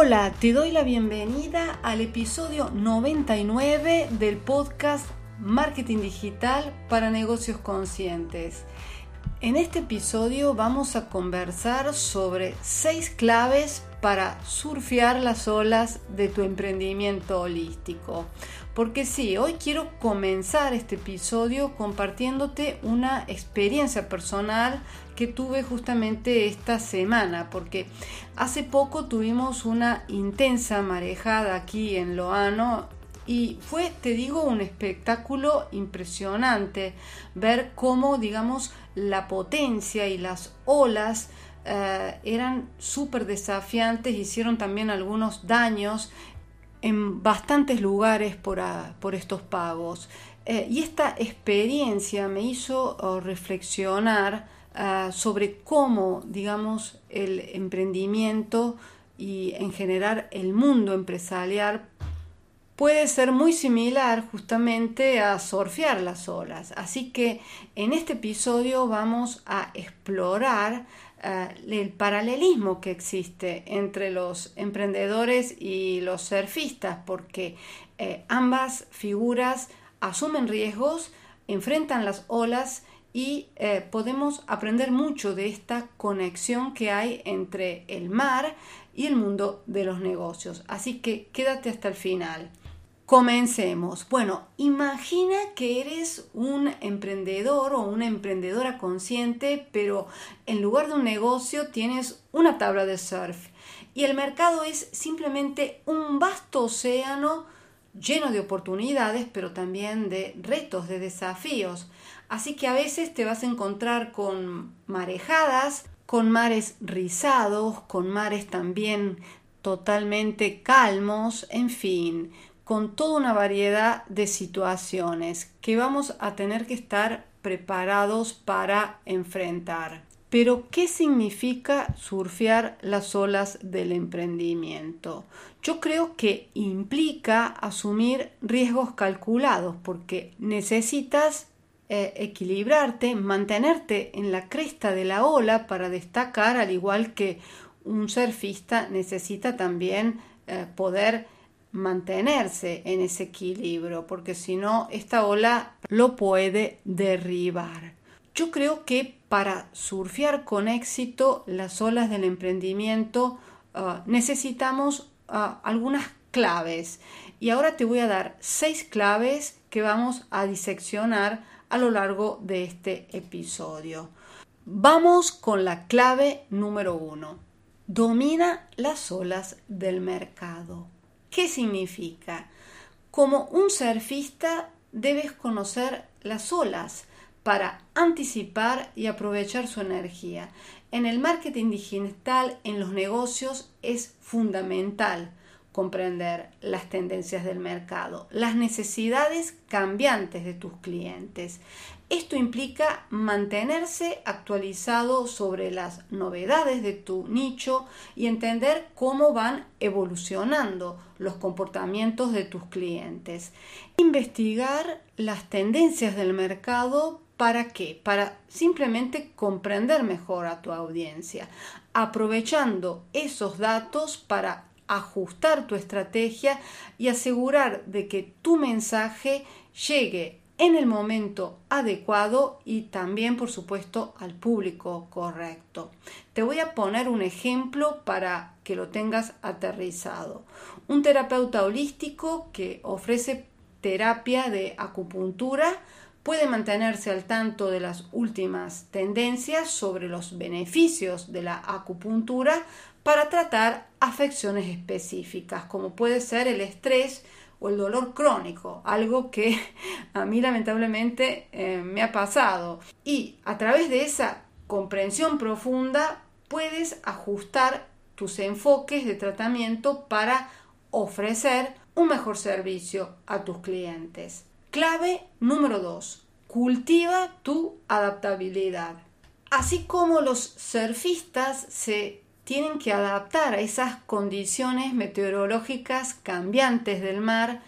Hola, te doy la bienvenida al episodio 99 del podcast Marketing Digital para Negocios Conscientes. En este episodio vamos a conversar sobre seis claves para surfear las olas de tu emprendimiento holístico. Porque sí, hoy quiero comenzar este episodio compartiéndote una experiencia personal que tuve justamente esta semana, porque hace poco tuvimos una intensa marejada aquí en Loano y fue, te digo, un espectáculo impresionante ver cómo, digamos, la potencia y las olas eh, eran súper desafiantes, hicieron también algunos daños en bastantes lugares por, por estos pagos. Eh, y esta experiencia me hizo oh, reflexionar ah, sobre cómo, digamos, el emprendimiento y en general el mundo empresarial puede ser muy similar justamente a surfear las olas. Así que en este episodio vamos a explorar eh, el paralelismo que existe entre los emprendedores y los surfistas, porque eh, ambas figuras asumen riesgos, enfrentan las olas y eh, podemos aprender mucho de esta conexión que hay entre el mar y el mundo de los negocios. Así que quédate hasta el final. Comencemos. Bueno, imagina que eres un emprendedor o una emprendedora consciente, pero en lugar de un negocio tienes una tabla de surf y el mercado es simplemente un vasto océano lleno de oportunidades, pero también de retos, de desafíos. Así que a veces te vas a encontrar con marejadas, con mares rizados, con mares también totalmente calmos, en fin con toda una variedad de situaciones que vamos a tener que estar preparados para enfrentar. Pero, ¿qué significa surfear las olas del emprendimiento? Yo creo que implica asumir riesgos calculados porque necesitas eh, equilibrarte, mantenerte en la cresta de la ola para destacar, al igual que un surfista necesita también eh, poder mantenerse en ese equilibrio, porque si no, esta ola lo puede derribar. Yo creo que para surfear con éxito las olas del emprendimiento ah, necesitamos ah, algunas claves y ahora te voy a dar seis claves que vamos a diseccionar a lo largo de este episodio. Vamos con la clave número uno. Domina las olas del mercado. ¿Qué significa? Como un surfista debes conocer las olas para anticipar y aprovechar su energía. En el marketing digital, en los negocios, es fundamental comprender las tendencias del mercado, las necesidades cambiantes de tus clientes. Esto implica mantenerse actualizado sobre las novedades de tu nicho y entender cómo van evolucionando los comportamientos de tus clientes. Investigar las tendencias del mercado ¿Para qué? Para simplemente comprender mejor a tu audiencia, aprovechando esos datos para ajustar tu estrategia y asegurar de que tu mensaje llegue en el momento adecuado y también, por supuesto, al público correcto. Te voy a poner un ejemplo para que lo tengas aterrizado. Un terapeuta holístico que ofrece terapia de acupuntura puede mantenerse al tanto de las últimas tendencias sobre los beneficios de la acupuntura para tratar afecciones específicas, como puede ser el estrés, o el dolor crónico, algo que a mí lamentablemente eh, me ha pasado. Y a través de esa comprensión profunda puedes ajustar tus enfoques de tratamiento para ofrecer un mejor servicio a tus clientes. Clave número 2. Cultiva tu adaptabilidad. Así como los surfistas se tienen que adaptar a esas condiciones meteorológicas cambiantes del mar,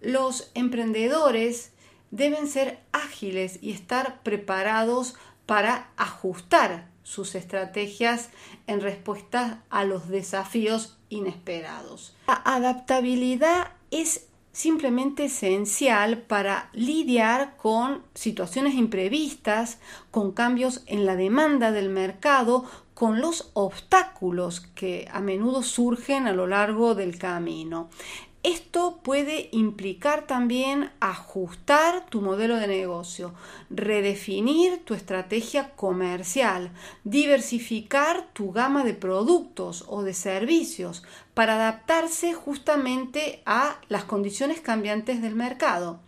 los emprendedores deben ser ágiles y estar preparados para ajustar sus estrategias en respuesta a los desafíos inesperados. La adaptabilidad es simplemente esencial para lidiar con situaciones imprevistas, con cambios en la demanda del mercado, con los obstáculos que a menudo surgen a lo largo del camino. Esto puede implicar también ajustar tu modelo de negocio, redefinir tu estrategia comercial, diversificar tu gama de productos o de servicios para adaptarse justamente a las condiciones cambiantes del mercado.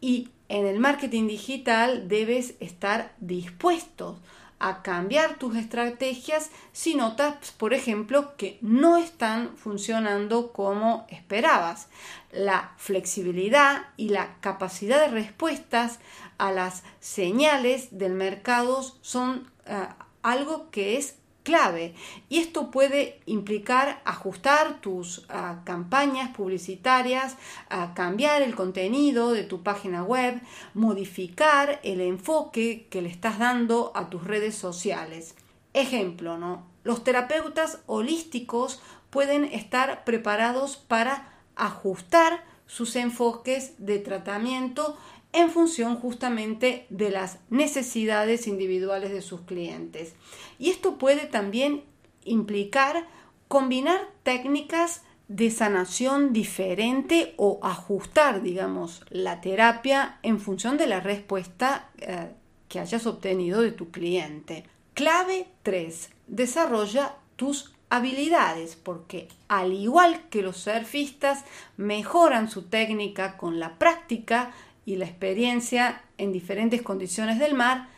Y en el marketing digital debes estar dispuesto a cambiar tus estrategias si notas, por ejemplo, que no están funcionando como esperabas. La flexibilidad y la capacidad de respuestas a las señales del mercado son eh, algo que es clave y esto puede implicar ajustar tus ah, campañas publicitarias, ah, cambiar el contenido de tu página web, modificar el enfoque que le estás dando a tus redes sociales. Ejemplo, ¿no? Los terapeutas holísticos pueden estar preparados para ajustar sus enfoques de tratamiento en función justamente de las necesidades individuales de sus clientes. Y esto puede también implicar combinar técnicas de sanación diferente o ajustar, digamos, la terapia en función de la respuesta eh, que hayas obtenido de tu cliente. Clave 3. Desarrolla tus habilidades, porque al igual que los surfistas mejoran su técnica con la práctica, y la experiencia en diferentes condiciones del mar,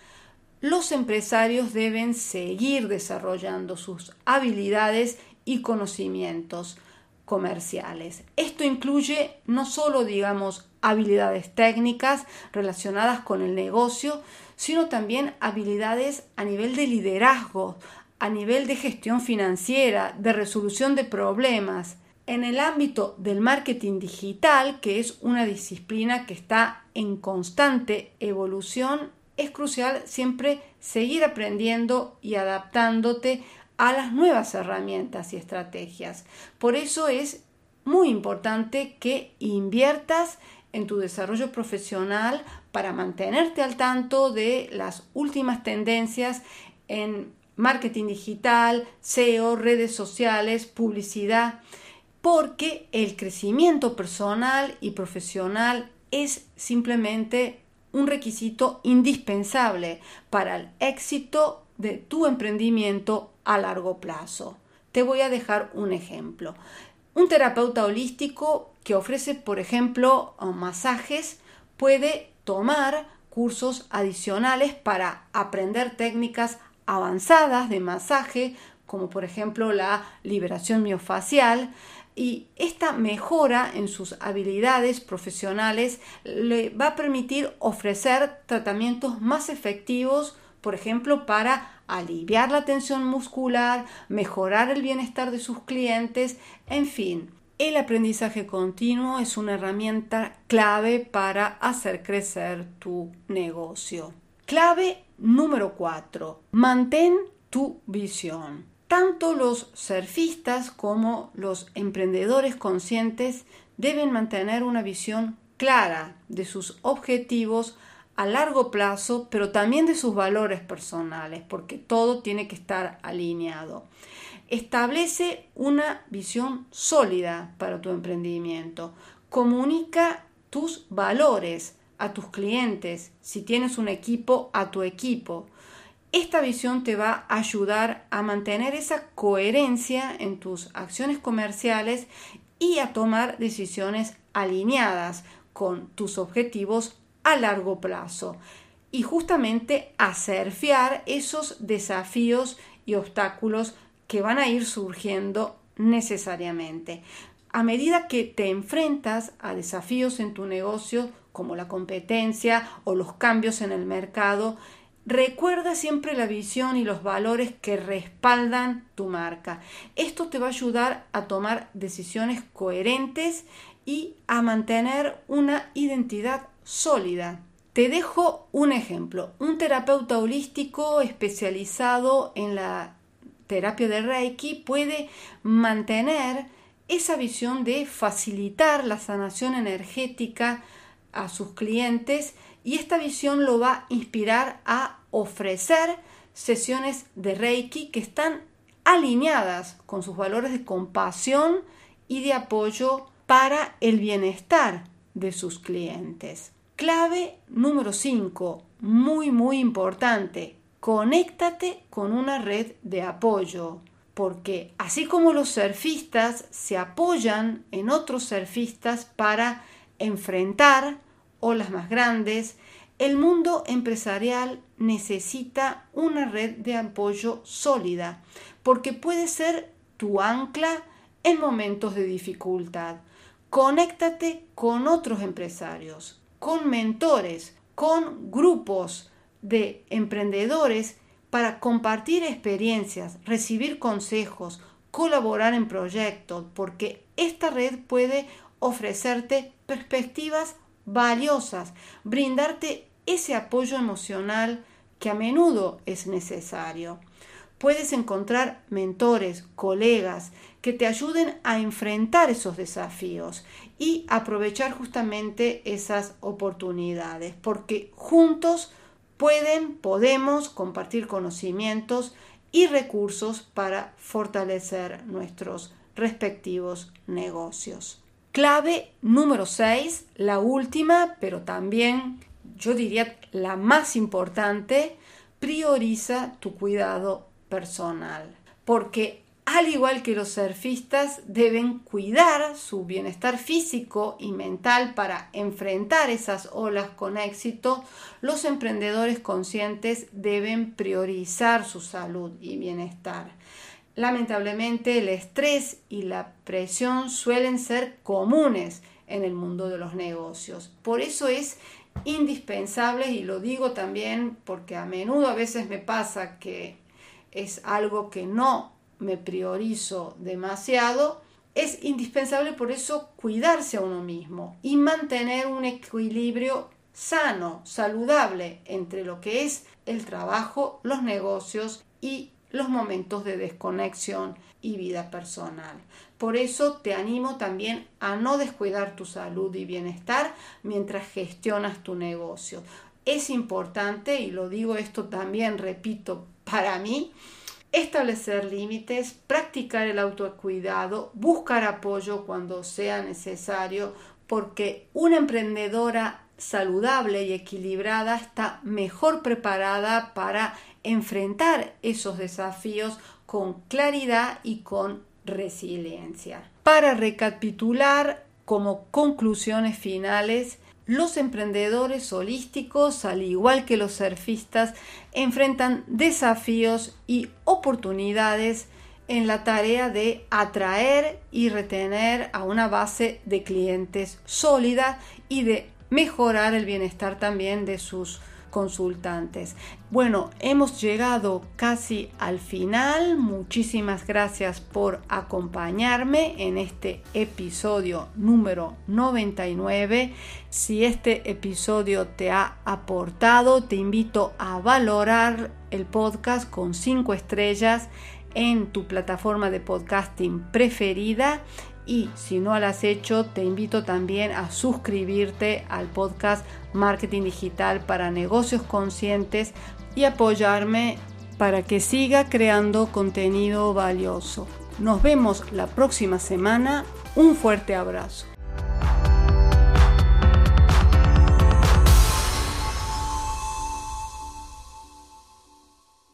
los empresarios deben seguir desarrollando sus habilidades y conocimientos comerciales. Esto incluye no solo, digamos, habilidades técnicas relacionadas con el negocio, sino también habilidades a nivel de liderazgo, a nivel de gestión financiera, de resolución de problemas, en el ámbito del marketing digital, que es una disciplina que está en constante evolución, es crucial siempre seguir aprendiendo y adaptándote a las nuevas herramientas y estrategias. Por eso es muy importante que inviertas en tu desarrollo profesional para mantenerte al tanto de las últimas tendencias en marketing digital, SEO, redes sociales, publicidad porque el crecimiento personal y profesional es simplemente un requisito indispensable para el éxito de tu emprendimiento a largo plazo. Te voy a dejar un ejemplo. Un terapeuta holístico que ofrece, por ejemplo, masajes puede tomar cursos adicionales para aprender técnicas avanzadas de masaje, como por ejemplo la liberación miofacial, y esta mejora en sus habilidades profesionales le va a permitir ofrecer tratamientos más efectivos, por ejemplo, para aliviar la tensión muscular, mejorar el bienestar de sus clientes, en fin. El aprendizaje continuo es una herramienta clave para hacer crecer tu negocio. Clave número 4. Mantén tu visión. Tanto los surfistas como los emprendedores conscientes deben mantener una visión clara de sus objetivos a largo plazo, pero también de sus valores personales, porque todo tiene que estar alineado. Establece una visión sólida para tu emprendimiento. Comunica tus valores a tus clientes, si tienes un equipo, a tu equipo. Esta visión te va a ayudar a mantener esa coherencia en tus acciones comerciales y a tomar decisiones alineadas con tus objetivos a largo plazo y justamente a surfear esos desafíos y obstáculos que van a ir surgiendo necesariamente. A medida que te enfrentas a desafíos en tu negocio, como la competencia o los cambios en el mercado, recuerda siempre la visión y los valores que respaldan tu marca. Esto te va a ayudar a tomar decisiones coherentes y a mantener una identidad sólida. Te dejo un ejemplo. Un terapeuta holístico especializado en la terapia de Reiki puede mantener esa visión de facilitar la sanación energética a sus clientes y esta visión lo va a inspirar a ofrecer sesiones de Reiki que están alineadas con sus valores de compasión y de apoyo para el bienestar de sus clientes. Clave número 5, muy muy importante, conéctate con una red de apoyo, porque así como los surfistas se apoyan en otros surfistas para enfrentar olas más grandes, el mundo empresarial necesita una red de apoyo sólida, porque puede ser tu ancla en momentos de dificultad. Conéctate con otros empresarios, con mentores, con grupos de emprendedores para compartir experiencias, recibir consejos, colaborar en proyectos, porque esta red puede ofrecerte perspectivas valiosas, brindarte ese apoyo emocional que a menudo es necesario. Puedes encontrar mentores, colegas que te ayuden a enfrentar esos desafíos y aprovechar justamente esas oportunidades, porque juntos pueden, podemos compartir conocimientos y recursos para fortalecer nuestros respectivos negocios. Clave número 6, la última, pero también yo diría la más importante, prioriza tu cuidado personal, porque al igual que los surfistas, deben cuidar su bienestar físico y mental para enfrentar esas olas con éxito. Los emprendedores conscientes deben priorizar su salud y bienestar. Lamentablemente, el estrés y la presión suelen ser comunes en el mundo de los negocios. Por eso es indispensable, y lo digo también porque a menudo a veces me pasa que es algo que no me priorizo demasiado, es indispensable por eso cuidarse a uno mismo y mantener un equilibrio sano, saludable entre lo que es el trabajo, los negocios y los momentos de desconexión y vida personal. Por eso te animo también a no descuidar tu salud y bienestar mientras gestionas tu negocio. Es importante, y lo digo esto también, repito, para mí, establecer límites, practicar el autocuidado, buscar apoyo cuando sea necesario, porque una emprendedora saludable y equilibrada está mejor preparada para enfrentar esos desafíos con claridad y con resiliencia. Para recapitular como conclusiones finales, los emprendedores holísticos, al igual que los surfistas, enfrentan desafíos y oportunidades en la tarea de atraer y retener a una base de clientes sólida y de mejorar el bienestar también de sus consultantes. Bueno, hemos llegado casi al final. Muchísimas gracias por acompañarme en este episodio número 99. Si este episodio te ha aportado, te invito a valorar el podcast con 5 estrellas en tu plataforma de podcasting preferida y si no lo has hecho, te invito también a suscribirte al podcast Marketing Digital para Negocios Conscientes y apoyarme para que siga creando contenido valioso. Nos vemos la próxima semana. Un fuerte abrazo.